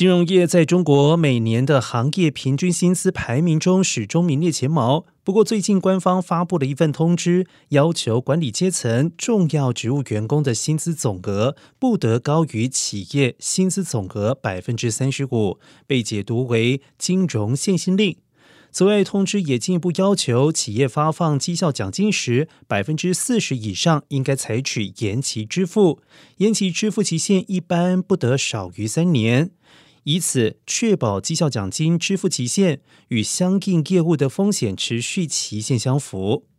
金融业在中国每年的行业平均薪资排名中始终名列前茅。不过，最近官方发布了一份通知，要求管理阶层重要职务员工的薪资总额不得高于企业薪资总额百分之三十五，被解读为金融限薪令。此外，通知也进一步要求企业发放绩效奖金时，百分之四十以上应该采取延期支付，延期支付期限一般不得少于三年。以此确保绩效奖金支付期限与相应业务的风险持续期限相符。